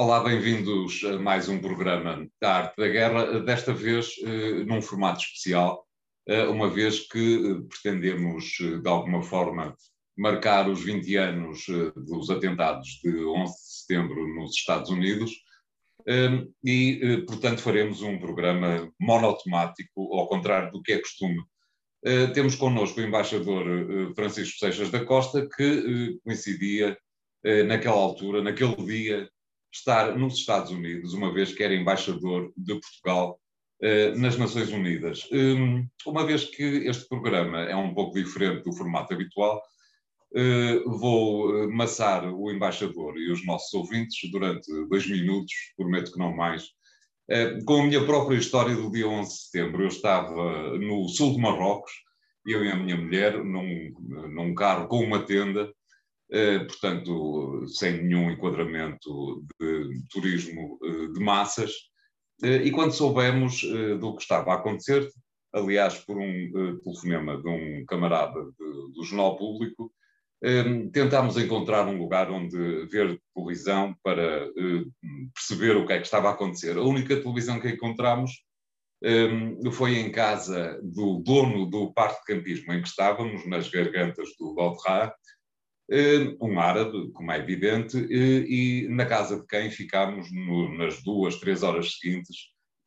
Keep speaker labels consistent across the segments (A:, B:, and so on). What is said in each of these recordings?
A: Olá, bem-vindos a mais um programa da Arte da Guerra, desta vez eh, num formato especial, eh, uma vez que eh, pretendemos, de alguma forma, marcar os 20 anos dos atentados de 11 de setembro nos Estados Unidos e, portanto, faremos um programa monotemático, ao contrário do que é costume. Temos connosco o embaixador Francisco Seixas da Costa, que coincidia naquela altura, naquele dia, estar nos Estados Unidos, uma vez que era embaixador de Portugal eh, nas Nações Unidas. Um, uma vez que este programa é um pouco diferente do formato habitual, eh, vou eh, massar o embaixador e os nossos ouvintes durante dois minutos, prometo que não mais, com a minha própria história do dia 11 de setembro. Eu estava no sul de Marrocos, eu e a minha mulher, num, num carro com uma tenda, portanto, sem nenhum enquadramento de turismo eh, de massas. Eh, e quando soubemos do que estava a acontecer, aliás, por um telefonema de um camarada do Jornal Público, tentámos encontrar um lugar onde ver televisão para perceber o que é que estava a acontecer. A única televisão que encontramos foi em casa do dono do parque de campismo em que estávamos, nas gargantas do eh, um árabe, como é evidente, eh, e na casa de quem ficámos no, nas duas, três horas seguintes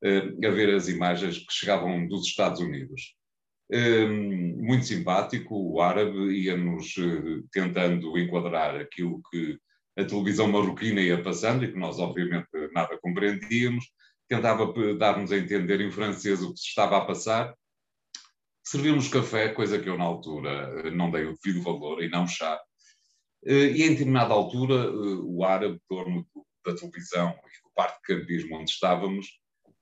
A: eh, a ver as imagens que chegavam dos Estados Unidos. Muito simpático, o árabe ia-nos tentando enquadrar aquilo que a televisão marroquina ia passando e que nós, obviamente, nada compreendíamos, tentava dar-nos a entender em francês o que se estava a passar. Servimos café, coisa que eu, na altura, não dei o devido valor, e não chá eh, e em determinada altura, eh, o árabe, dono da televisão e do parque de campismo onde estávamos,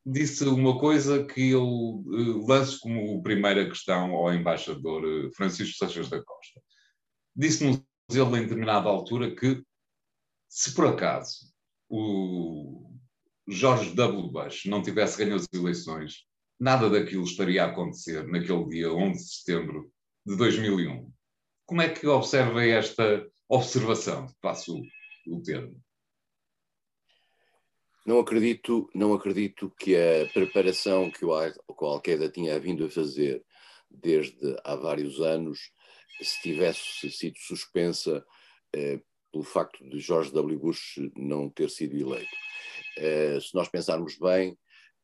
A: disse uma coisa que eu eh, lanço como primeira questão ao embaixador Francisco Seixas da Costa. Disse-nos ele em determinada altura que, se por acaso o George W. Bush não tivesse ganho as eleições, nada daquilo estaria a acontecer naquele dia 11 de setembro de 2001. Como é que observa esta observação, passo o termo.
B: Não acredito, não acredito que a preparação que o, Al-Qaeda tinha vindo a fazer desde há vários anos se tivesse sido suspensa eh, pelo facto de George W. Bush não ter sido eleito. Eh, se nós pensarmos bem,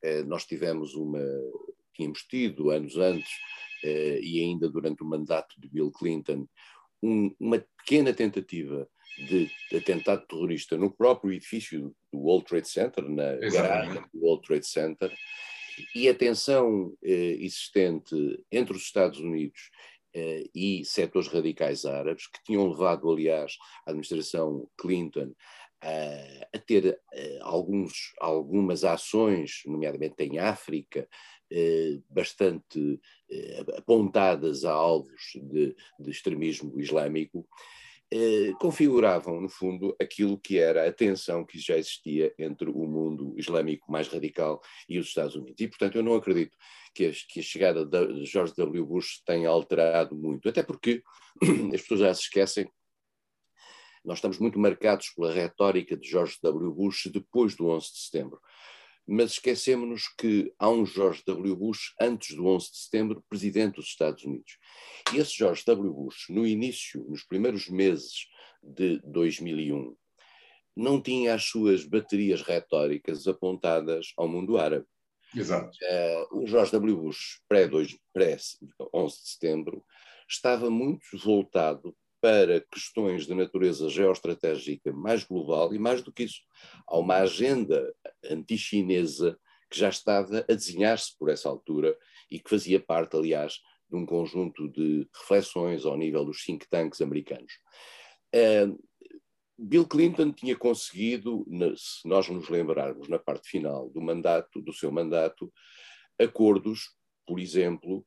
B: eh, nós tivemos uma, tínhamos tido anos antes eh, e ainda durante o mandato de Bill Clinton um, uma pequena tentativa de atentado terrorista no próprio edifício do World Trade Center, na garagem do World Trade Center, e a tensão eh, existente entre os Estados Unidos eh, e setores radicais árabes, que tinham levado, aliás, a administração Clinton a, a ter eh, alguns, algumas ações, nomeadamente em África, eh, bastante eh, apontadas a alvos de, de extremismo islâmico, eh, configuravam, no fundo, aquilo que era a tensão que já existia entre o mundo islâmico mais radical e os Estados Unidos. E, portanto, eu não acredito que a, que a chegada de George W. Bush tenha alterado muito, até porque as pessoas já se esquecem nós estamos muito marcados pela retórica de George W. Bush depois do 11 de setembro mas esquecemos que há um George W. Bush antes do 11 de setembro, presidente dos Estados Unidos. E esse George W. Bush, no início, nos primeiros meses de 2001, não tinha as suas baterias retóricas apontadas ao mundo árabe.
A: Exato.
B: Uh, o George W. Bush, pré-11 pré de setembro, estava muito voltado para questões de natureza geoestratégica mais global e, mais do que isso, há uma agenda anti-chinesa que já estava a desenhar-se por essa altura e que fazia parte, aliás, de um conjunto de reflexões ao nível dos think tanks americanos. Uh, Bill Clinton tinha conseguido, se nós nos lembrarmos na parte final do mandato, do seu mandato, acordos, por exemplo,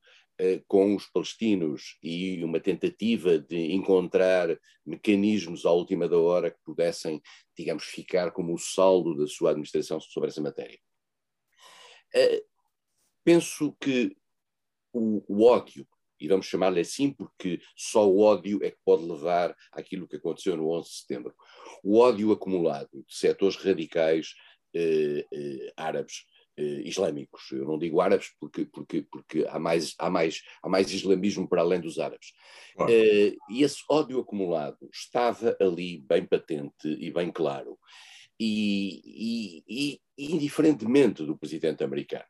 B: com os palestinos e uma tentativa de encontrar mecanismos à última da hora que pudessem, digamos, ficar como o saldo da sua administração sobre essa matéria. Eh, penso que o, o ódio e vamos chamar-lhe assim porque só o ódio é que pode levar àquilo que aconteceu no 11 de setembro. O ódio acumulado de setores radicais eh, eh, árabes, eh, islâmicos. Eu não digo árabes porque, porque, porque há, mais, há, mais, há mais islamismo para além dos árabes. Claro. e esse ódio acumulado estava ali bem patente e bem claro. E, e, e, indiferentemente do presidente americano.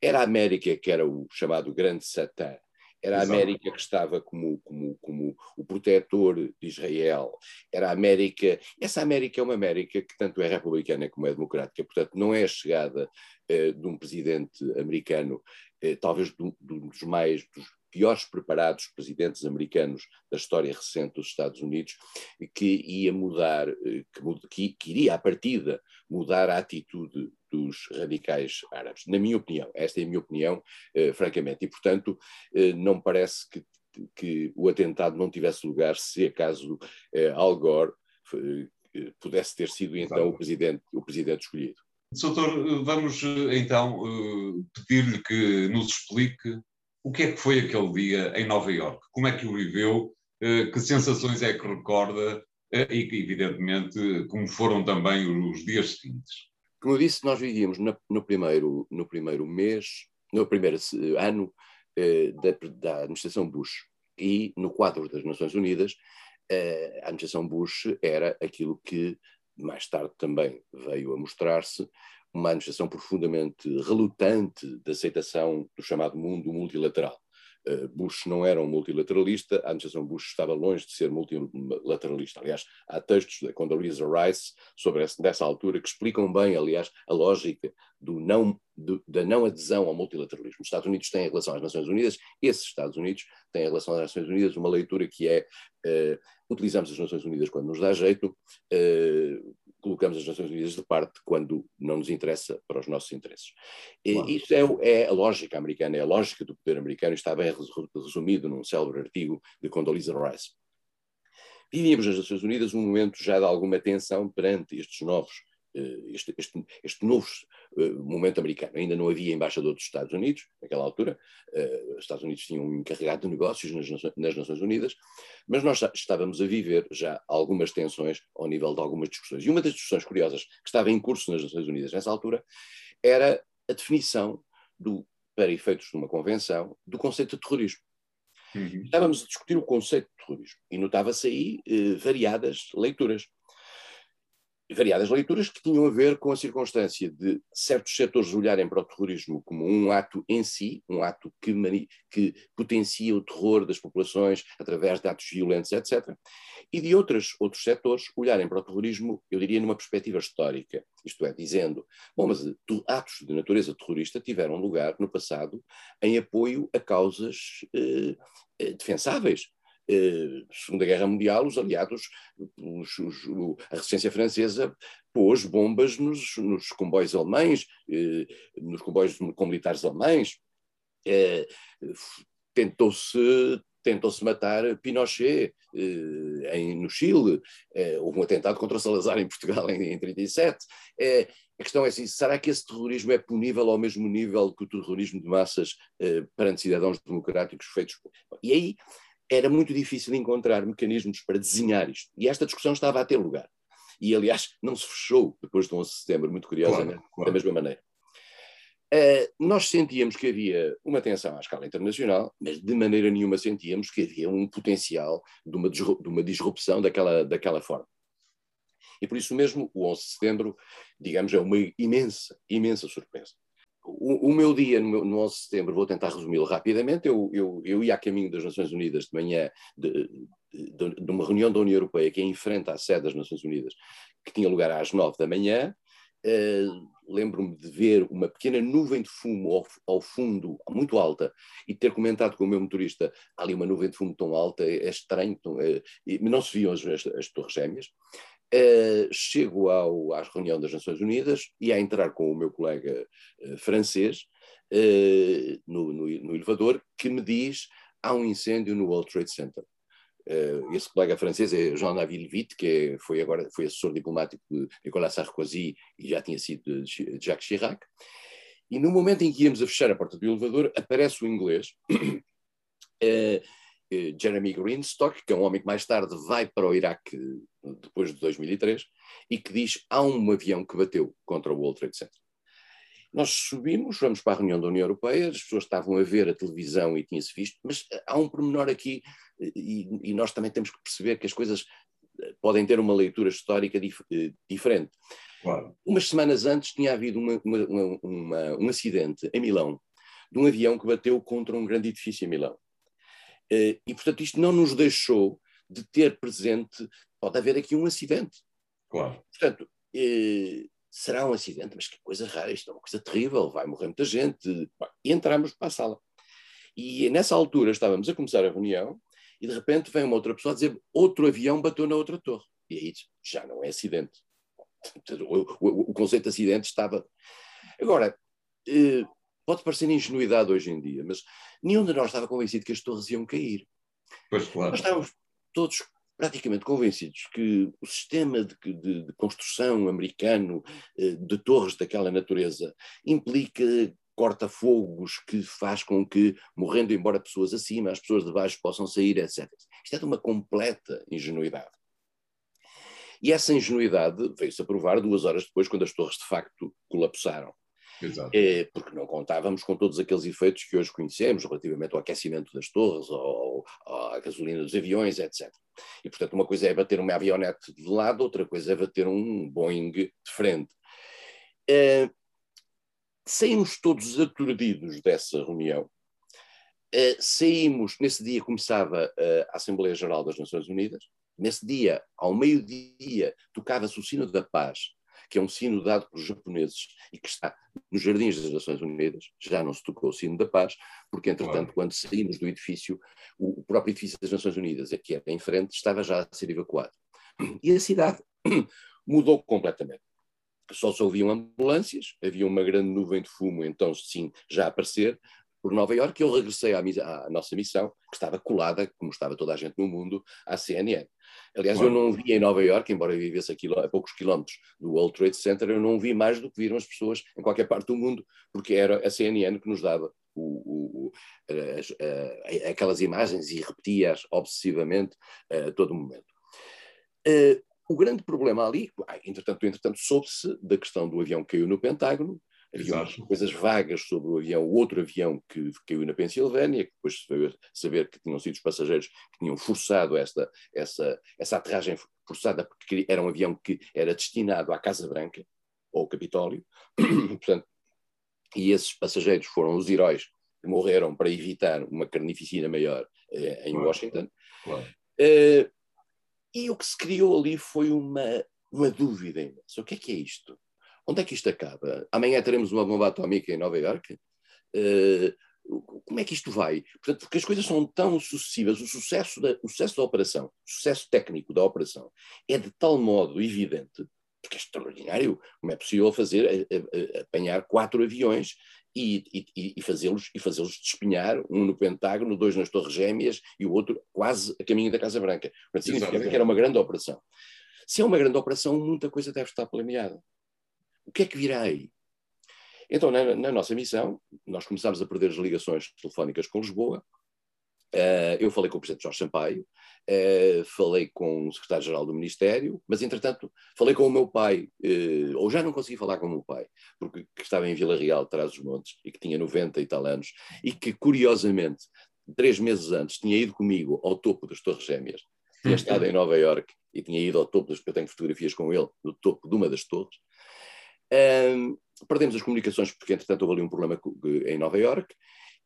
B: Era a América que era o chamado grande satã, era a América que estava como, como, como o protetor de Israel, era a América. Essa América é uma América que tanto é republicana como é democrática, portanto, não é a chegada eh, de um presidente americano, eh, talvez do, dos mais. Dos piores preparados presidentes americanos da história recente dos Estados Unidos, que ia mudar, eh, que, que, iria à partida mudar a atitude dos radicais árabes. Na minha opinião, esta é a minha opinião, eh, francamente, e portanto eh, não parece que, que, o atentado não tivesse lugar se acaso eh, Al Gore eh, pudesse ter sido então o presidente, o presidente escolhido.
A: Doutor, vamos eh, então eh, pedir-lhe que nos explique o que é que foi aquele dia em Nova Iorque, como é que o viveu, que sensações é que recorda e, evidentemente, como foram também os dias seguintes.
B: Como eu disse, nós vivíamos no, primeiro, no primeiro mês, no primeiro ano eh, da, da, administração Bush. E no quadro das Nações Unidas, eh, a administração Bush era aquilo que mais tarde também veio a mostrar-se uma administração profundamente relutante da aceitação do chamado mundo multilateral. Eh, Bush não era um multilateralista, a administração Bush estava longe de ser multilateralista. Aliás, há textos da Condoleezza Rice sobre essa, dessa altura que explicam bem, aliás, a lógica do não, do, da não adesão ao multilateralismo. Os Estados Unidos têm em relação às Nações Unidas, esses Estados Unidos têm em relação às Nações Unidas uma leitura que é uh, utilizamos as Nações Unidas quando nos dá jeito, uh, colocamos as Nações Unidas de parte quando não nos interessa para os nossos interesses. Claro. Isso é, é, a lógica americana, é a lógica do poder americano, está bem resumido num célebre artigo de Condoleezza Rice. Vivíamos nas Nações Unidas um momento já de alguma tensão perante estes novos este, este, este, novo uh, momento americano. Ainda não havia embaixador dos Estados Unidos, naquela altura, uh, os Estados Unidos tinham um encarregado de negócios nas, nas, Nações Unidas, mas nós estávamos a viver já algumas tensões ao nível de algumas discussões. E uma das discussões curiosas que estava em curso nas Nações Unidas nessa altura era a definição, do, para efeitos de uma convenção, do conceito de terrorismo. Uhum. Estávamos a discutir o conceito de terrorismo e notava-se aí uh, variadas leituras variadas leituras que tinham a ver com a circunstância de certos setores olharem para o terrorismo como um ato em si, um ato que, que potencia o terror das populações através de atos violentos, etc. E de outros, outros setores olharem para o terrorismo, eu diria, numa perspectiva histórica, isto é, dizendo, bom, mas atos de natureza terrorista tiveram lugar no passado em apoio a causas eh, eh defensáveis, eh, Segunda Guerra Mundial, os aliados, os, os, a resistência francesa pôs bombas nos, nos comboios alemães, eh, nos comboios com militares alemães, eh, tentou-se tentou-se matar Pinochet em, no Chile, houve um atentado contra Salazar em Portugal em 1937. Eh, a questão é assim, será que esse terrorismo é punível ao mesmo nível que o terrorismo de massas perante cidadãos democráticos feitos? E aí era muito difícil encontrar mecanismos para desenhar isto. E esta discussão estava a ter lugar. E, aliás, não se fechou depois do 11 de setembro, muito curiosamente, claro, claro. da mesma maneira. Uh, nós sentíamos que havia uma tensão à escala internacional, mas de maneira nenhuma sentíamos que havia um potencial de uma, de uma disrupção daquela, daquela forma. E por isso mesmo, o 11 de setembro, digamos, é uma imensa, imensa surpresa o, o, meu dia no, no 11 de setembro, vou tentar resumi-lo rapidamente. Eu, eu, eu ia a caminho das Nações Unidas de manhã, de, de, de, uma reunião da União Europeia que é em frente à sede das Nações Unidas, que tinha lugar às 9 da manhã. Uh, Lembro-me de ver uma pequena nuvem de fumo ao, ao, fundo, muito alta, e ter comentado com o meu motorista: ali uma nuvem de fumo tão alta, é, é estranho, tão, é, não se viam as, as, as torres gêmeas. Uh, chego ao, à reunião das Nações Unidas e a entrar com o meu colega uh, francês uh, no, no, no, elevador que me diz há um incêndio no World Trade Center. esse colega francês é Jean-Navi Levitt, que é, foi agora foi assessor diplomático de Nicolas Sarkozy e já tinha sido de Jacques Chirac. E no momento em que íamos a fechar a porta do elevador, aparece o inglês Jeremy Greenstock, que é um homem que mais tarde vai para o Iraque depois de 2003, e que diz há um avião que bateu contra o World Trade Center. Nós subimos, vamos para a reunião da União Europeia, as pessoas estavam a ver a televisão e tinha-se visto, mas há um pormenor aqui, e, e, nós também temos que perceber que as coisas eh, podem ter uma leitura histórica dif eh, diferente. Claro. Umas semanas antes tinha havido uma, uma, uma, um acidente em Milão, de um avião que bateu contra um grande edifício em Milão. Eh, e, portanto, isto não nos deixou de ter presente, pode haver aqui um acidente.
A: Claro.
B: Portanto, será um acidente, mas que coisa rara, isto é uma coisa terrível, vai morrer muita gente. E entramos para a sala. E nessa altura estávamos a começar a reunião e de repente vem uma outra pessoa a dizer outro avião bateu na outra torre. E aí já não é acidente. O, o, o conceito de acidente estava. Agora, eh, pode parecer ingenuidade hoje em dia, mas nenhum de nós estava convencido que as torres iam cair.
A: Pois claro.
B: Nós estávamos todos praticamente convencidos que o sistema de, de, de construção americano eh, de torres daquela natureza implica corta-fogos que faz com que, morrendo embora pessoas acima, as pessoas de baixo possam sair, etc. Isto é de uma completa ingenuidade. E essa ingenuidade veio-se a provar duas horas depois, quando as torres de facto colapsaram. É, porque não contávamos com todos aqueles efeitos que hoje conhecemos relativamente ao aquecimento das torres, ao, à gasolina dos aviões, etc. E, portanto, uma coisa é bater uma avionete de lado, outra coisa é bater um Boeing de frente. É, saímos todos aturdidos dessa reunião. É, saímos, nesse dia começava a Assembleia Geral das Nações Unidas, nesse dia, ao meio-dia, tocava-se o sino da paz, que é um sino dado pelos japoneses e que está nos jardins das Nações Unidas, já não se tocou o sino da paz, porque entretanto, quando saímos do edifício, o, próprio edifício das Nações Unidas, que era em frente, estava já a ser evacuado. E a cidade mudou completamente. Só se ouviam ambulâncias, havia uma grande nuvem de fumo, então sim, já a aparecer, por Nova Iorque, eu regressei à, à, nossa missão, que estava colada, como estava toda a gente no mundo, à CNN. Aliás, eu não vi em Nova Iorque, embora eu vivesse a, a poucos quilómetros do World Trade Center, eu não vi mais do que viram as pessoas em qualquer parte do mundo, porque era a CNN que nos dava o, o, as, aquelas imagens e repetia-as obsessivamente a todo momento. Uh, o grande problema ali, entretanto, entretanto soube-se da questão do avião que caiu no Pentágono, Havia coisas vagas sobre o avião, o outro avião que caiu na Pensilvânia, que depois se veio saber que tinham sido os passageiros que tinham forçado esta, essa, essa aterragem forçada, porque era um avião que era destinado à Casa Branca, ou ao Capitólio. Portanto, e esses passageiros foram os heróis que morreram para evitar uma carnificina maior eh, em claro. Washington. Claro. Eh, e o que se criou ali foi uma, uma dúvida imensa. O que é que é isto? Onde é que isto acaba? Amanhã teremos uma bomba atómica em Nova Iorque? Uh, como é que isto vai? Portanto, porque as coisas são tão sucessivas, o sucesso, da, o sucesso da operação, o sucesso técnico da operação é de tal modo evidente, porque é extraordinário, como é possível fazer, a, a, a, apanhar quatro aviões e, e, e fazê-los e fazê-los despenhar, um no Pentágono, dois nas Torres Gêmeas e o outro quase a caminho da Casa Branca. Portanto, significa que era uma grande operação. Se é uma grande operação, muita coisa deve estar planeada. O que é que virá aí? Então, na, na nossa missão, nós começámos a perder as ligações telefónicas com Lisboa. Uh, eu falei com o Presidente Jorge Sampaio, uh, falei com o Secretário-Geral do Ministério, mas, entretanto, falei com o meu pai, uh, ou já não consegui falar com o meu pai, porque estava em Vila Real, atrás dos montes, e que tinha 90 e tal anos, e que, curiosamente, três meses antes, tinha ido comigo ao topo das Torres Gêmeas, tinha estado em Nova Iorque e tinha ido ao topo, das, eu tenho fotografias com ele, no topo de uma das torres, um, perdemos as comunicações porque, entretanto, houve ali um problema em Nova Iorque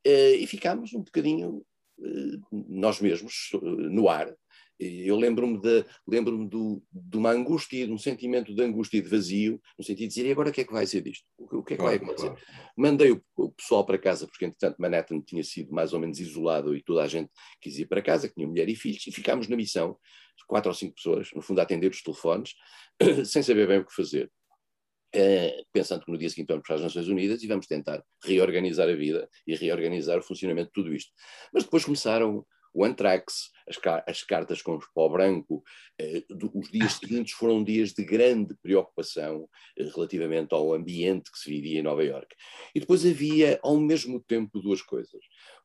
B: uh, e ficámos um bocadinho uh, nós mesmos uh, no ar. Eu lembro-me de, lembro do, de uma angústia, de um sentimento de angústia e de vazio, no sentido de dizer, e agora o que é que vai ser disto? O, o que é que claro, vai acontecer? Claro. Mandei o, o, pessoal para casa, porque entretanto Manhattan tinha sido mais ou menos isolado e toda a gente quis ir para casa, que tinha mulher e filhos, e ficámos na missão, quatro ou cinco pessoas, no fundo a atender os telefones, sem saber bem o que fazer. Uh, pensando que no dia seguinte vamos para as Nações Unidas e vamos tentar reorganizar a vida e reorganizar o funcionamento de tudo isto. Mas depois começaram o anthrax, as, as cartas com pó branco. Eh, os dias seguintes foram dias de grande preocupação eh, relativamente ao ambiente que se vivia em Nova Iorque. E depois havia, ao mesmo tempo, duas coisas.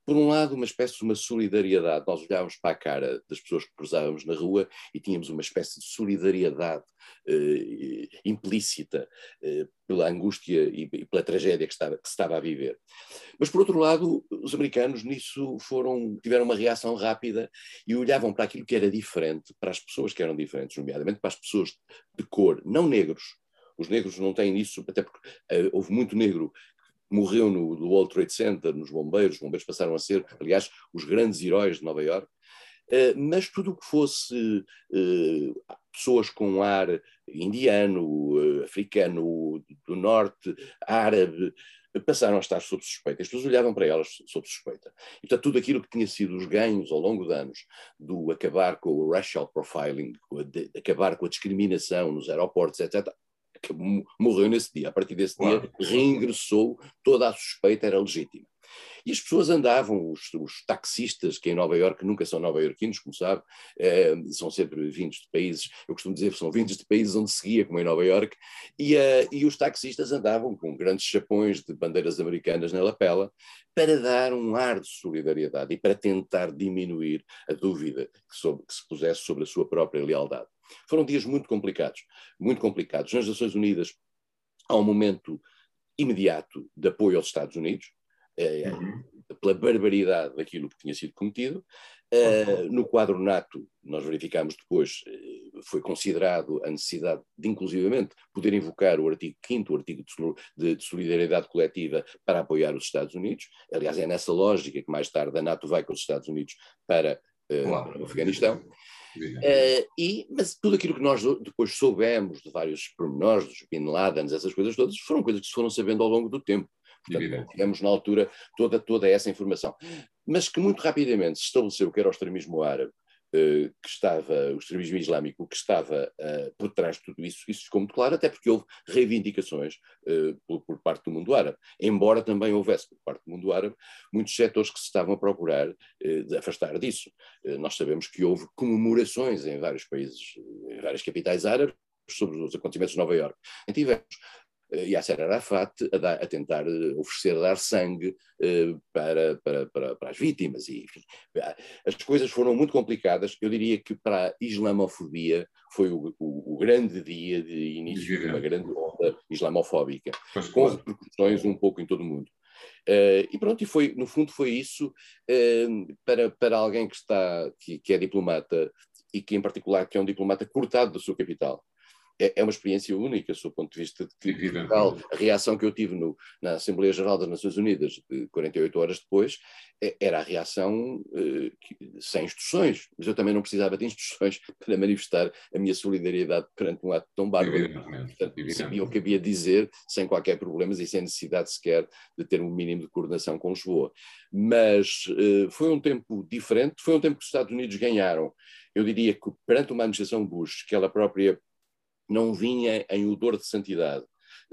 B: Por um lado, uma espécie de uma solidariedade. Nós olhávamos para a cara das pessoas que cruzávamos na rua e tínhamos uma espécie de solidariedade eh, implícita eh, pela angústia e, e, pela tragédia que, estava, que se estava a viver. Mas, por outro lado, os americanos nisso foram, tiveram uma reação rápida e olhavam para aquilo que era diferente, para as pessoas que eram diferentes, nomeadamente para as pessoas de cor, não negros. Os negros não têm isso, até porque uh, houve muito negro morreu no, World Trade Center, nos bombeiros, os bombeiros passaram a ser, aliás, os grandes heróis de Nova York, uh, mas tudo o que fosse uh, pessoas com ar indiano, uh, africano, do norte, árabe, passaram a estar sob suspeita. As pessoas olhavam para elas sob suspeita. E, portanto, tudo aquilo que tinha sido os ganhos ao longo de anos do acabar com o racial profiling, de, de acabar com a discriminação nos aeroportos, etc., morreu nesse dia. A partir desse claro. dia, reingressou, toda a suspeita era legítima. E as pessoas andavam, os, os taxistas, que em Nova Iorque nunca são nova-iorquinos, como sabe, eh, são sempre vindos de países, eu costumo dizer que são vindos de países onde seguia, como em Nova Iorque, e, eh, e os taxistas andavam com grandes chapões de bandeiras americanas na lapela para dar um ar de solidariedade e para tentar diminuir a dúvida que, sobre, que se pusesse sobre a sua própria lealdade. Foram dias muito complicados, muito complicados. Nas Nações Unidas há um momento imediato de apoio aos Estados Unidos, é, uhum. pela barbaridade daquilo que tinha sido cometido. Uh, no quadro NATO, nós verificámos depois, uh, foi considerado a necessidade de, inclusivamente, poder invocar o artigo 5 o artigo de, de, solidariedade coletiva para apoiar os Estados Unidos. Aliás, é nessa lógica que mais tarde a NATO vai com os Estados Unidos para, uh, claro. para o Afeganistão. Uh, e, mas tudo aquilo que nós depois soubemos de vários pormenores, dos Bin Ladens, essas coisas todas, foram coisas que se foram sabendo ao longo do tempo. Portanto, tivemos na altura toda, toda essa informação. Mas que muito rapidamente se estabeleceu que era o extremismo árabe, que estava, o extremismo islâmico que estava uh, por trás de tudo isso, isso ficou muito claro, até porque houve reivindicações uh, por, por, parte do mundo árabe. Embora também houvesse por parte do mundo árabe muitos setores que se estavam a procurar de afastar disso. nós sabemos que houve comemorações em vários países, em várias capitais árabes, sobre os acontecimentos de Nova Iorque. tivemos eh, Yasser Arafat a, dar, a tentar eh, oferecer dar sangue uh, para, para, para, para, as vítimas. E, enfim, as coisas foram muito complicadas. Eu diria que para a islamofobia foi o, o, o grande dia de início de uma grande onda islamofóbica, com repercussões um pouco em todo o mundo. Uh, e pronto, e foi, no fundo foi isso uh, para, para alguém que está, que, que é diplomata e que em particular que é um diplomata cortado da sua capital é, é uma experiência única, do ponto de vista de que a reação que eu tive no, na Assembleia Geral das Nações Unidas, 48 horas depois, é, era a reação eh, sem instruções, mas eu também não precisava de instruções para manifestar a minha solidariedade perante um ato tão bárbaro. Portanto, sabia o que havia de dizer sem qualquer problema e sem necessidade sequer de ter um mínimo de coordenação com Lisboa. Mas eh, foi um tempo diferente, foi um tempo que os Estados Unidos ganharam. Eu diria que perante uma administração Bush, que ela própria não vinha em odor de santidade.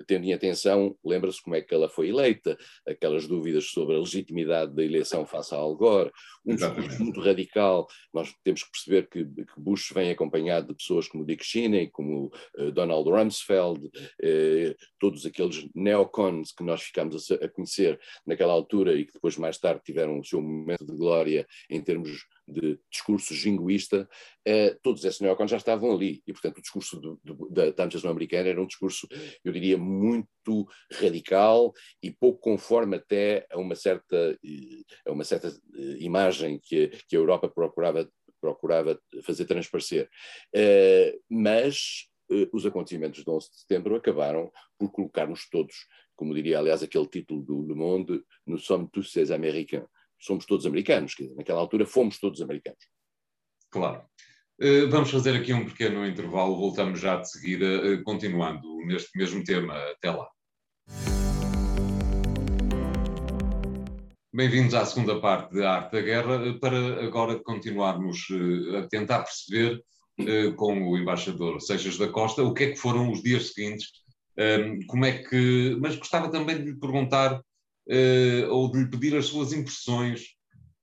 B: Tendo em atenção, lembra-se como é que ela foi eleita, aquelas dúvidas sobre a legitimidade da eleição face a Al Gore, um discurso muito radical. Nós temos que perceber que, que, Bush vem acompanhado de pessoas como Dick Cheney, como uh, Donald Rumsfeld, uh, todos aqueles neocons que nós ficámos a, a, conhecer naquela altura e que depois mais tarde tiveram o seu momento de glória em termos de discurso jingoísta, eh, todos esses neocons já estavam ali. E, portanto, o discurso da, da americana era um discurso, eu diria, muito radical e pouco conforme até a uma certa, a uma certa eh, imagem que, que a Europa procurava, procurava fazer transparecer. Eh, mas eh, os acontecimentos de 11 de setembro acabaram por colocar-nos todos, como diria, aliás, aquele título do Le Monde, nous sommes tous ces Américains somos todos americanos, quer dizer, naquela altura fomos todos americanos.
A: Claro. Uh, vamos fazer aqui um pequeno intervalo, voltamos já de seguida, uh, continuando neste mesmo tema. Até lá. Bem-vindos à segunda parte da Arte da Guerra, eh, para agora continuarmos a tentar perceber com o embaixador Seixas da Costa o que é que foram os dias seguintes, como é que. Mas gostava também de lhe perguntar uh, ou de lhe pedir as suas impressões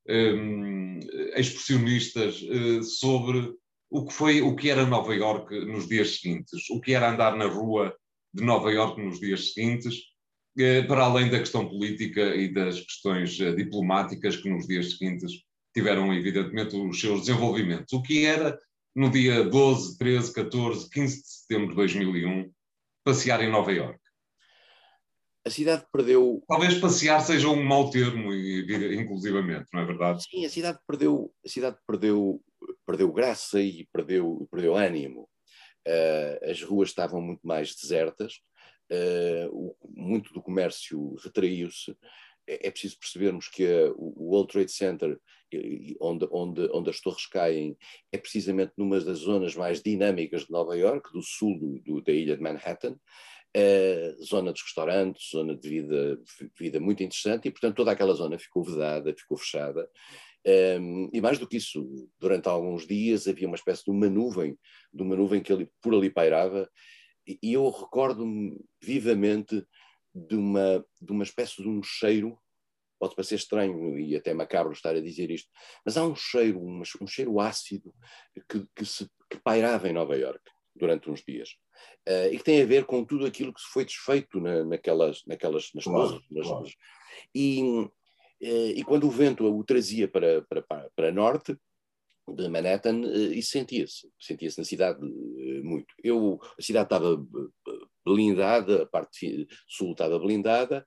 A: um, expressionistas uh, sobre o que foi, o que era Nova York nos dias seguintes, o que era andar na rua de Nova York nos dias seguintes, uh, para além da questão política e das questões diplomáticas que nos dias seguintes tiveram evidentemente os seus desenvolvimentos. O que era no dia 12, 13, 14, 15 de setembro de 2001 passear em Nova York?
B: A cidade perdeu.
A: Talvez passear seja um mau termo, inclusivamente, não é verdade?
B: Sim, a cidade perdeu, a cidade perdeu, perdeu graça e perdeu, perdeu ânimo. Uh, as ruas estavam muito mais desertas, uh, o, muito do comércio retraiu-se. É, é, preciso percebermos que a, o World Trade Center, onde, onde, onde as torres caem, é precisamente numa das zonas mais dinâmicas de Nova York, do sul do, do, da ilha de Manhattan zona dos restaurantes, zona de vida, vida muito interessante, e portanto toda aquela zona ficou vedada, ficou fechada. Um, e mais do que isso, durante alguns dias havia uma espécie de uma nuvem, de uma nuvem que ali, por ali pairava, e, eu recordo-me vivamente de uma, de uma espécie de um cheiro, pode parecer estranho e até macabro estar a dizer isto, mas há um cheiro, um, um cheiro ácido que, que, se, que pairava em Nova York durante uns dias. Uh, e que tem a ver com tudo aquilo que foi desfeito na, naquelas, naquelas nas claro, torres. Nas, claro. e, uh, e quando o vento o trazia para, para, para norte de Manhattan, uh, isso sentia-se, sentia-se na cidade muito. Eu, a cidade estava blindada, a parte sul estava blindada,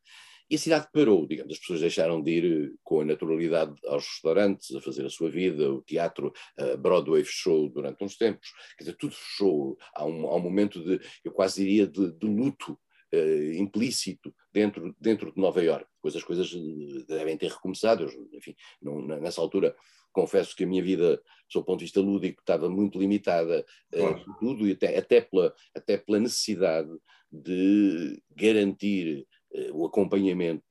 B: e a cidade parou, digamos, as pessoas deixaram de ir eh, com a naturalidade aos restaurantes, a fazer a sua vida, o teatro, a Broadway fechou durante uns tempos, quer dizer, tudo fechou. Há um, há um momento de, eu quase diria, de, de luto uh, implícito dentro, dentro de Nova Iorque. Depois as coisas eh, devem ter recomeçado, eu, enfim, não, nessa altura confesso que a minha vida, do ponto de vista lúdico, estava muito limitada claro. tudo e até, até, pela, até pela necessidade de garantir eh, o acompanhamento,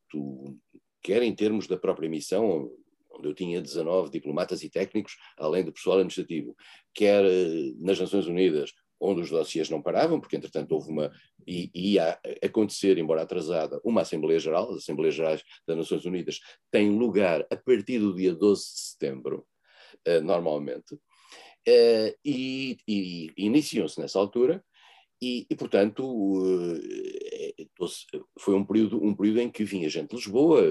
B: quer em termos da própria missão, onde eu tinha 19 diplomatas e técnicos, além do pessoal administrativo, quer eh, nas Nações Unidas, onde os dossiês não paravam, porque entretanto houve uma, e ia acontecer, embora atrasada, uma Assembleia Geral, as Assembleias Gerais das Nações Unidas têm lugar a partir do dia 12 de setembro, uh, normalmente, e, e iniciam-se nessa altura, e, e, portanto, eh, foi um período, um período em que vinha gente de Lisboa,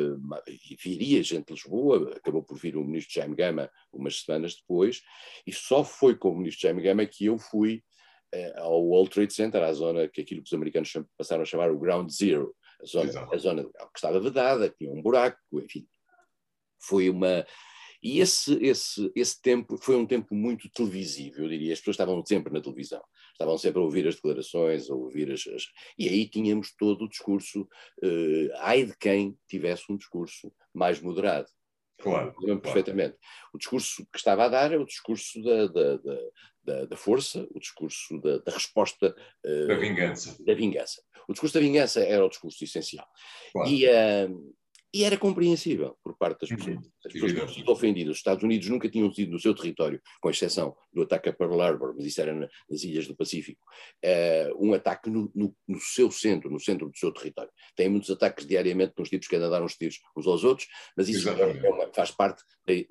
B: e viria gente de Lisboa, acabou por vir o ministro Jaime Gama umas semanas depois, e só foi com o ministro Jaime Gama que eu fui eh, ao World Trade Center, à zona que aquilo que os americanos passaram a chamar o Ground Zero, a zona, a zona que estava vedada, tinha um buraco, enfim. Foi uma, e esse, esse, esse tempo foi um tempo muito televisivo, eu diria. As pessoas estavam sempre na televisão, estavam sempre a ouvir as declarações, a ouvir as. as... E aí tínhamos todo o discurso, uh, ai de quem tivesse um discurso mais moderado.
A: Claro,
B: claro. perfeitamente. O discurso que estava a dar é o discurso da, da, da, da força, o discurso da, da resposta.
A: Uh, da vingança.
B: Da vingança. O discurso da vingança era o discurso essencial. Claro. E, uh, e era compreensível por parte das pessoas. Uhum. As pessoas tinham sido ofendidas. Os Estados Unidos nunca tinham sido no seu território, com exceção do ataque a Pearl Harbor, mas isso era nas ilhas do Pacífico, uh, um ataque no, no, no, seu centro, no centro do seu território. Tem muitos ataques diariamente com os tipos que andam a dar uns tiros uns aos outros, mas isso é uma, faz parte. De,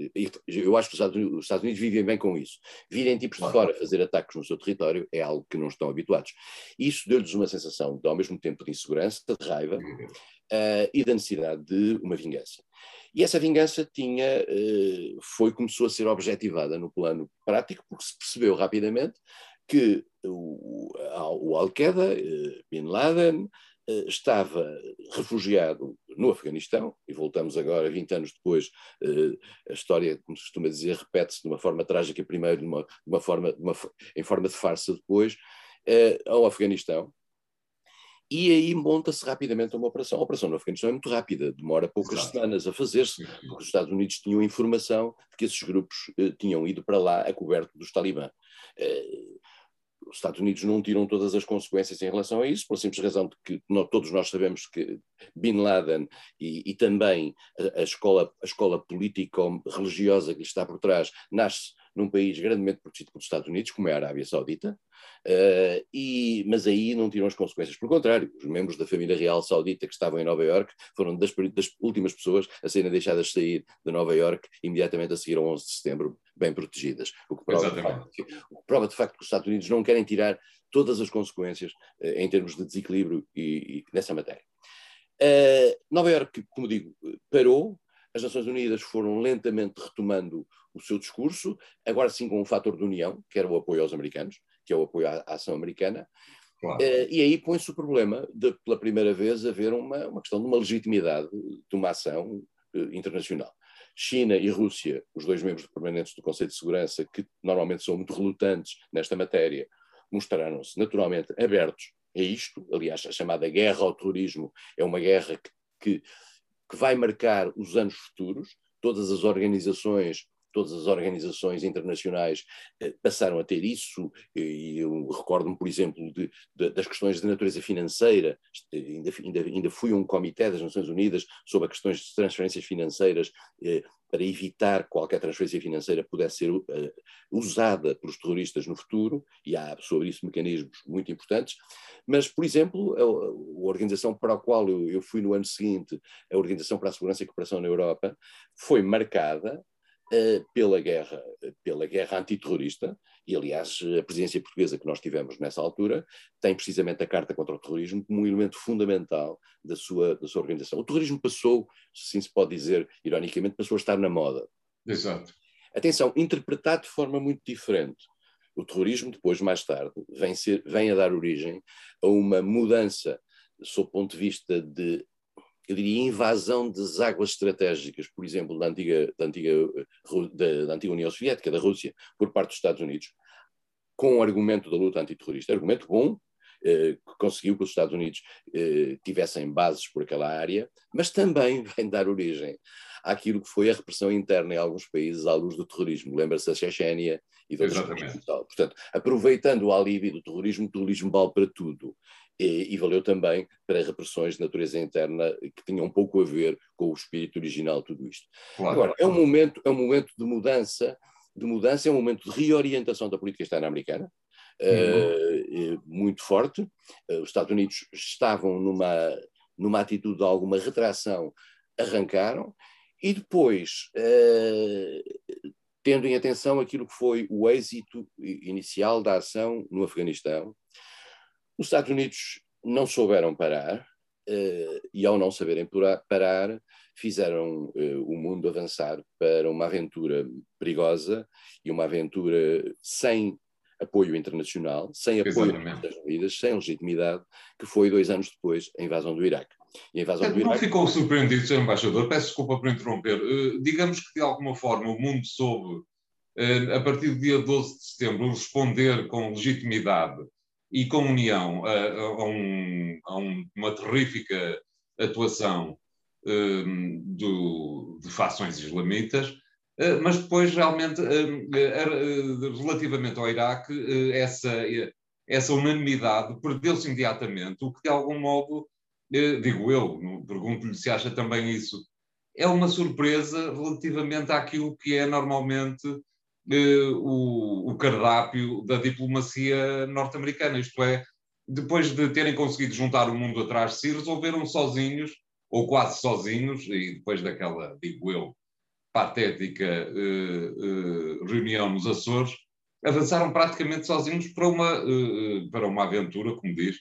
B: eu acho que os Estados, Unidos, os Estados, Unidos, vivem bem com isso. Virem tipos de fora fazer ataques no seu território é algo que não estão habituados. Isso deu-lhes uma sensação, de, ao mesmo tempo, de insegurança, de raiva, uh, e da necessidade de uma vingança. E essa vingança tinha, uh, foi, começou a ser objetivada no plano prático, porque se percebeu rapidamente que o, o Al-Qaeda, uh, Bin Laden, estava refugiado no Afeganistão, e voltamos agora, 20 anos depois, a história, como se costuma dizer, repete-se de uma forma trágica primeiro, de uma, de uma forma, de uma, em forma de farsa depois, ao Afeganistão, e aí monta-se rapidamente uma operação. A operação no Afeganistão é muito rápida, demora poucas semanas a fazer-se, porque os Estados Unidos tinham informação de que esses grupos eh, tinham ido para lá a coberto dos talibã. Eh, os Estados Unidos não tiram todas as consequências em relação a isso, pela simples razão de que nós, todos nós sabemos que Bin Laden e, e também a, a, escola, a escola político-religiosa que lhe está por trás nasce num país grandemente protegido pelos Estados Unidos, como é a Arábia Saudita, uh, e, mas aí não tiram as consequências. Pelo contrário, os membros da família real saudita que estavam em Nova Iorque foram das, das últimas pessoas a serem deixadas sair de Nova Iorque imediatamente a seguir ao 11 de setembro, bem protegidas. O que prova, de facto, prova de facto que os Estados Unidos não querem tirar todas as consequências uh, em termos de desequilíbrio e, e nessa matéria. Uh, Nova Iorque, como digo, parou, as Nações Unidas foram lentamente retomando o seu discurso, agora sim com um fator de união, que era o apoio aos americanos, que é o apoio à, à ação americana, claro. uh, e aí põe-se o problema de, pela primeira vez, haver uma, uma questão de uma legitimidade de uma ação uh, internacional. China e Rússia, os dois membros permanentes do Conselho de Segurança, que normalmente são muito relutantes nesta matéria, mostraram-se naturalmente abertos a isto. Aliás, a chamada guerra ao terrorismo é uma guerra que, que, que vai marcar os anos futuros. Todas as organizações todas as organizações internacionais eh, passaram a ter isso, e eu recordo-me, por exemplo, de, de, das questões de natureza financeira, ainda, ainda, ainda fui um comitê das Nações Unidas sobre as questões de transferências financeiras eh, para evitar que qualquer transferência financeira pudesse ser uh, usada pelos terroristas no futuro, e há sobre isso mecanismos muito importantes, mas, por exemplo, a, a organização para a qual eu, eu, fui no ano seguinte, a Organização para a Segurança e Cooperação na Europa, foi marcada pela guerra, pela guerra antiterrorista, e aliás a presidência portuguesa que nós tivemos nessa altura tem precisamente a Carta contra o Terrorismo como um elemento fundamental da sua, da sua organização. O terrorismo passou, se assim se pode dizer ironicamente, passou a estar na moda.
A: Exato.
B: Atenção, interpretado de forma muito diferente. O terrorismo, depois, mais tarde, vem, ser, vem a dar origem a uma mudança, sob o ponto de vista de eu diria, invasão das águas estratégicas, por exemplo, da antiga, da antiga, da, da antiga União Soviética, da Rússia, por parte dos Estados Unidos, com o argumento da luta antiterrorista. Argumento bom, que conseguiu que os Estados Unidos eh, tivessem bases por aquela área, mas também vem dar origem àquilo que foi a repressão interna em alguns países à luz do terrorismo. Lembra-se da Chechênia e de países. Portanto, aproveitando o alívio do terrorismo, o terrorismo vale para tudo e, e, valeu também para repressões de natureza interna que tinham pouco a ver com o espírito original de tudo isto. Claro. Agora, é um momento, é um momento de mudança, de mudança, é um momento de reorientação da política externa americana, uhum. uh, muito forte. Uh, os Estados Unidos estavam numa, numa atitude de alguma retração, arrancaram, e depois, tendo em atenção aquilo que foi o êxito inicial da ação no Afeganistão, os Estados Unidos não souberam parar e, ao não saberem parar, fizeram o mundo avançar para uma aventura perigosa e uma aventura sem apoio internacional, sem apoio das Unidas, sem legitimidade, que foi dois anos depois a invasão do Iraque.
A: E a invasão do Iraque... Não ficou surpreendido, Sr. Embaixador? Peço desculpa por interromper. Uh, digamos que, de alguma forma, o mundo soube, a partir do dia 12 de setembro, responder com legitimidade e com união a, a, um, a um, uma terrífica atuação um, do, de fações islamitas, uh, mas depois realmente, uh, relativamente ao Iraque, essa, essa unanimidade perdeu-se imediatamente, o que de algum modo, digo eu, pergunto-lhe se acha também isso, é uma surpresa relativamente àquilo que é normalmente o, o cardápio da diplomacia norte-americana, isto é, depois de terem conseguido juntar o mundo atrás de si, resolveram sozinhos, ou quase sozinhos, e depois daquela, digo eu, patética uh, uh, reunião nos Açores, avançaram praticamente sozinhos para uma, uh, para uma aventura, como diz,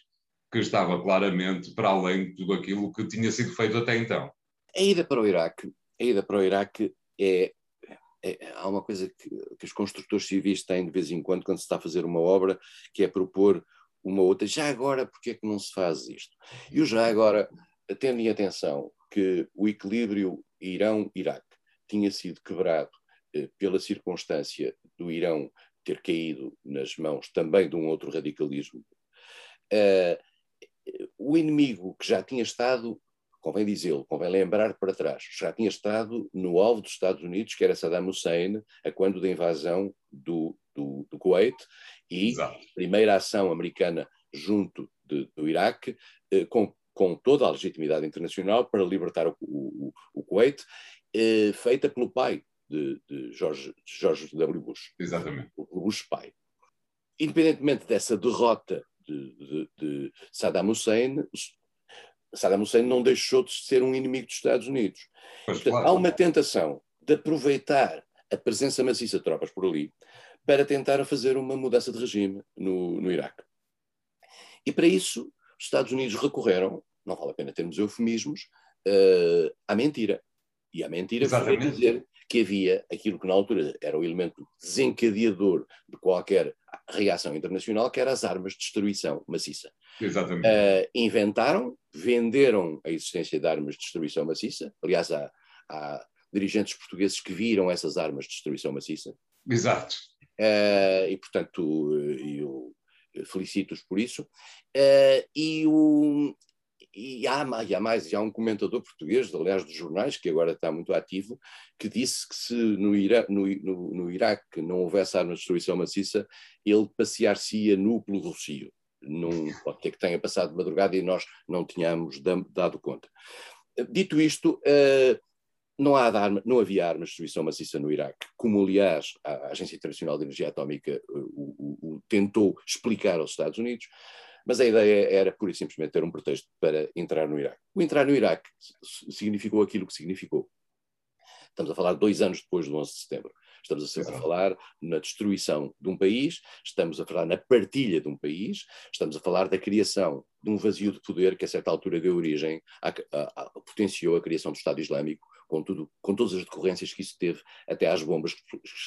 A: que estava claramente para além de tudo aquilo que tinha sido feito até então.
B: A ida para o Iraque, a ida para o Iraque é é, há uma coisa que, que, os construtores civis têm de vez em quando, quando se está a fazer uma obra, que é propor uma outra, já agora, porque é que não se faz isto? E o já agora, tendo em atenção que o equilíbrio Irão-Iraque tinha sido quebrado eh, pela circunstância do Irão ter caído nas mãos também de um outro radicalismo, eh, o inimigo que já tinha estado convém dizê-lo, convém lembrar para trás, já tinha estado no alvo dos Estados Unidos, que era Saddam Hussein, a quando da invasão do, do, do Kuwait, e Exato. a primeira ação americana junto de, do Iraque, eh, com, com toda a legitimidade internacional para libertar o, o, o Kuwait, eh, feita pelo pai de, de George, George W. Bush.
A: Exatamente.
B: O Bush pai. Independentemente dessa derrota de, de, de Saddam Hussein, Saddam Hussein não deixou de ser um inimigo dos Estados Unidos. Portanto, claro. Há uma tentação de aproveitar a presença maciça de tropas por ali para tentar fazer uma mudança de regime no, no Iraque. E para isso, os Estados Unidos recorreram, não vale a pena termos eufemismos, uh, à mentira. E a mentira Exatamente. foi dizer que havia aquilo que na altura era o elemento desencadeador de qualquer reação internacional, que eram as armas de destruição maciça.
A: Exatamente. Uh,
B: inventaram, venderam a existência de armas de destruição maciça. Aliás, há, há dirigentes portugueses que viram essas armas de destruição maciça.
A: Exato.
B: Uh, e, portanto, eu felicito-os por isso. Uh, e, o, e há, e há mais, e há um comentador português, aliás, dos jornais, que agora está muito ativo, que disse que se no, Ira, no, no, no Iraque não houvesse armas de destruição maciça, ele passear-se-ia nu pelo Rocio. Não, pode ter que tenha passado de madrugada e nós não tínhamos dado conta. Dito isto, uh, não, há arma, não havia armas de destruição maciça no Iraque, como aliás a Agência Internacional de Energia Atómica o, o tentou explicar aos Estados Unidos mas a ideia era pura e simplesmente ter um pretexto para entrar no Iraque. O entrar no Iraque significou aquilo que significou. Estamos a falar dois anos depois do 11 de setembro. Estamos a, a falar na destruição de um país, estamos a falar na partilha de um país, estamos a falar da criação de um vazio de poder que a certa altura deu origem, a, a, a, potenciou a criação do Estado Islâmico, com, tudo, com todas as decorrências que isso teve, até às bombas que,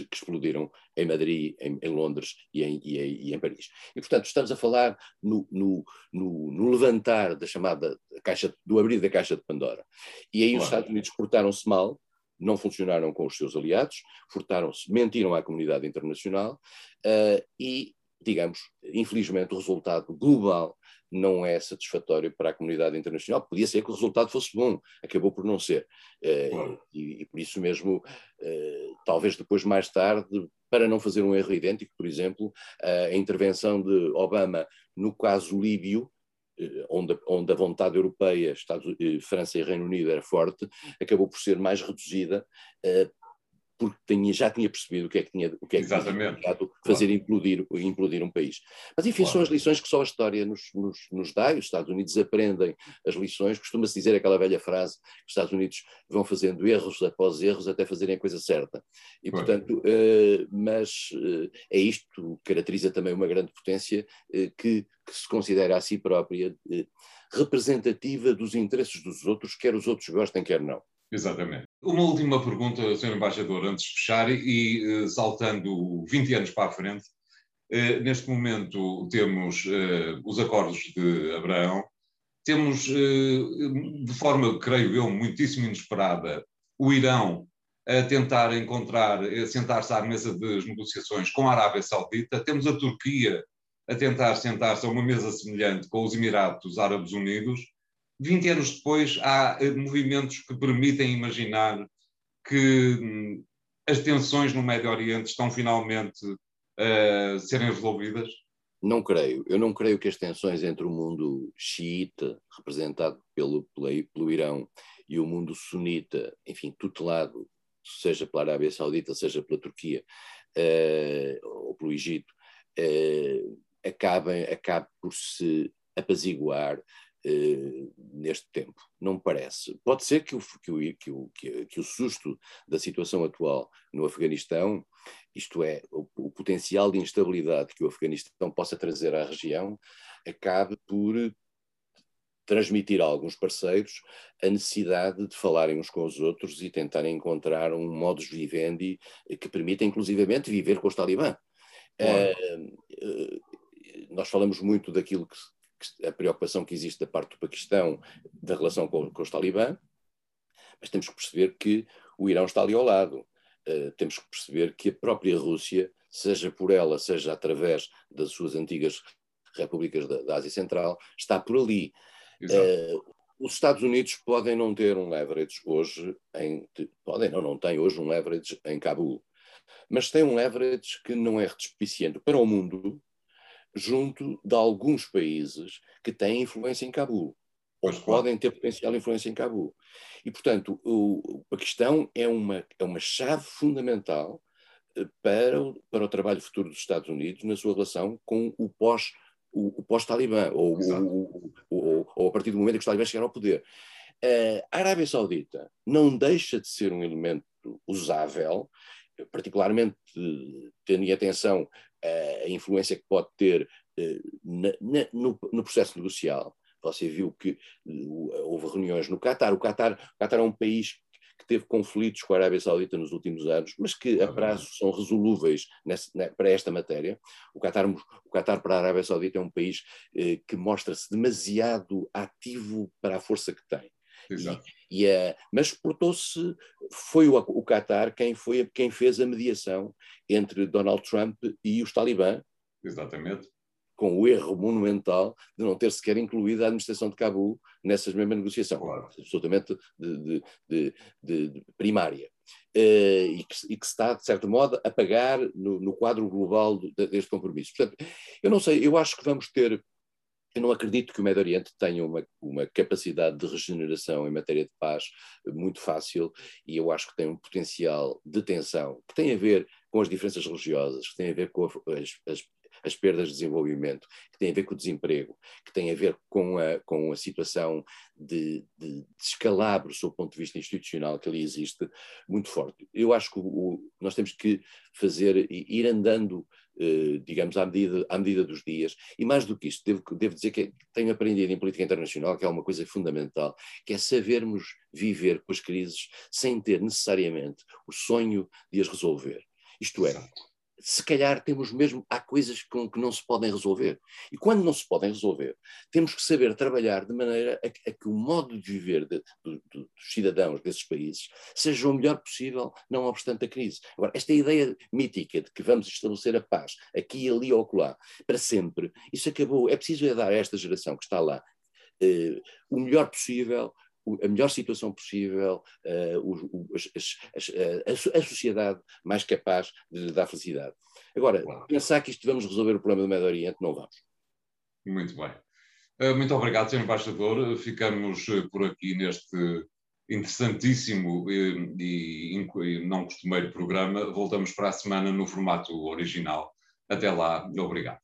B: que explodiram em Madrid, em, em Londres e em, e, e em, Paris. E, portanto, estamos a falar no, no, no, no levantar da chamada caixa, do abrir da caixa de Pandora. E aí os Estados Unidos portaram-se mal, não funcionaram com os seus aliados, furtaram-se, mentiram à comunidade internacional uh, e, digamos, infelizmente o resultado global não é satisfatório para a comunidade internacional. Podia ser que o resultado fosse bom, acabou por não ser. Uh, e, e, por isso mesmo, uh, talvez depois, mais tarde, para não fazer um erro idêntico, por exemplo, a intervenção de Obama no caso líbio, onde, onde a vontade europeia, Estados, França e Reino Unido era forte, acabou por ser mais reduzida porque tinha, já tinha percebido o que é que tinha, o que é que
A: Exatamente.
B: tinha fazer claro. implodir, implodir um país. Mas enfim, claro. são as lições que só a história nos, nos, nos dá, os Estados Unidos aprendem as lições, costuma-se dizer aquela velha frase, que os Estados Unidos vão fazendo erros após erros até fazerem a coisa certa. E portanto, uh, mas uh, é isto que caracteriza também uma grande potência uh, que, que, se considera a si própria representativa dos interesses dos outros, quer os outros gostem, quer não.
A: Exatamente. Uma última pergunta, Sr. Embaixador, antes de fechar, e, saltando 20 anos para a frente, eh, neste momento temos eh, os acordos de Abraão, temos, eh, de forma, creio eu, muitíssimo inesperada, o Irão a tentar encontrar, sentar-se à mesa das negociações com a Arábia Saudita, temos a Turquia a tentar sentar-se a uma mesa semelhante com os Emirados Árabes Unidos, 20 anos depois, há eh, movimentos que permitem imaginar que hum, as tensões no Médio Oriente estão finalmente a uh, serem resolvidas?
B: Não creio. Eu não creio que as tensões entre o mundo xiita, representado pelo, pelo, Irão, e o mundo sunita, enfim, tutelado, seja pela Arábia Saudita, seja pela Turquia uh, ou pelo Egito, acabem, acabe por se apaziguar eh, neste tempo. Não me parece. Pode ser que o, que, o, que, o, que, o susto da situação atual no Afeganistão, isto é, o, o, potencial de instabilidade que o Afeganistão possa trazer à região, acabe por transmitir a alguns parceiros a necessidade de falarem uns com os outros e tentarem encontrar um modus vivendi que permita, inclusivamente, viver com os talibã. Uh, nós falamos muito daquilo que, a preocupação que existe da parte do Paquistão da relação com, com os talibã, mas temos que perceber que o Irão está ali ao lado. Uh, temos que perceber que a própria Rússia, seja por ela, seja através das suas antigas repúblicas da, da Ásia Central, está por ali. Uh, os Estados Unidos podem não ter um leverage hoje, em, podem não, não têm hoje um leverage em Cabul, mas têm um leverage que não é despiciente para o mundo, junto de alguns países que têm influência em Cabul. ou pois podem ter potencial influência em Cabo. E, portanto, o, a questão é uma, é uma chave fundamental eh, para o, para o trabalho futuro dos Estados Unidos na sua relação com o pós o, o pós-Talibã, ou, ou, ou, ou, a partir do momento em que os talibãs chegaram ao poder. Uh, a Arábia Saudita não deixa de ser um elemento usável, particularmente tendo em atenção a influência que pode ter uh, na, na, no, no, processo negocial. Você viu que uh, houve reuniões no Catar. O Catar, o Catar é um país que teve conflitos com a Arábia Saudita nos últimos anos, mas que a prazo são resolúveis nessa, né, para esta matéria. O Qatar, o Qatar para a Arábia Saudita é um país eh, que mostra-se demasiado ativo para a força que tem. Exato. E, e, uh, mas portou-se, foi o, o Qatar quem, foi, quem fez a mediação entre Donald Trump e os talibã.
A: Exatamente
B: com o erro monumental de não ter sequer incluído a administração de Cabul nessas mesmas negociações, claro. absolutamente de, de, de, de primária. Uh, e, que, e, que, se está, de certo modo, a pagar no, no quadro global do, deste compromisso. Portanto, eu não sei, eu acho que vamos ter. Eu não acredito que o Médio Oriente tenha uma, uma capacidade de regeneração em matéria de paz muito fácil e eu acho que tem um potencial de tensão que tem a ver com as diferenças religiosas, que tem a ver com as, as as perdas de desenvolvimento, que tem a ver com o desemprego, que tem a ver com a, com a situação de, de, de descalabro, sob o ponto de vista institucional, que ali existe, muito forte. Eu acho que o, nós temos que fazer, ir andando, digamos, à medida, à medida dos dias, e mais do que isso, devo, devo dizer que tenho aprendido em política internacional que é uma coisa fundamental, que é sabermos viver com as crises sem ter necessariamente o sonho de as resolver. Isto é, se calhar temos mesmo, há coisas com que não se podem resolver. E quando não se podem resolver, temos que saber trabalhar de maneira a, a que o modo de viver de, de, de, dos cidadãos desses países seja o melhor possível, não obstante a crise. Agora, esta ideia mítica de que vamos estabelecer a paz aqui, ali ou acolá, para sempre, isso acabou. É preciso é dar a esta geração que está lá eh, o melhor possível, a melhor situação possível, uh, as, as, a, a, sociedade mais capaz de dar felicidade. Agora, claro. pensar que isto vamos resolver o problema do Médio Oriente, não vamos.
A: Muito bem. Uh, muito obrigado, Sr. Embaixador. Ficamos por aqui neste interessantíssimo e, e não costumeiro programa. Voltamos para a semana no formato original. Até lá, obrigado.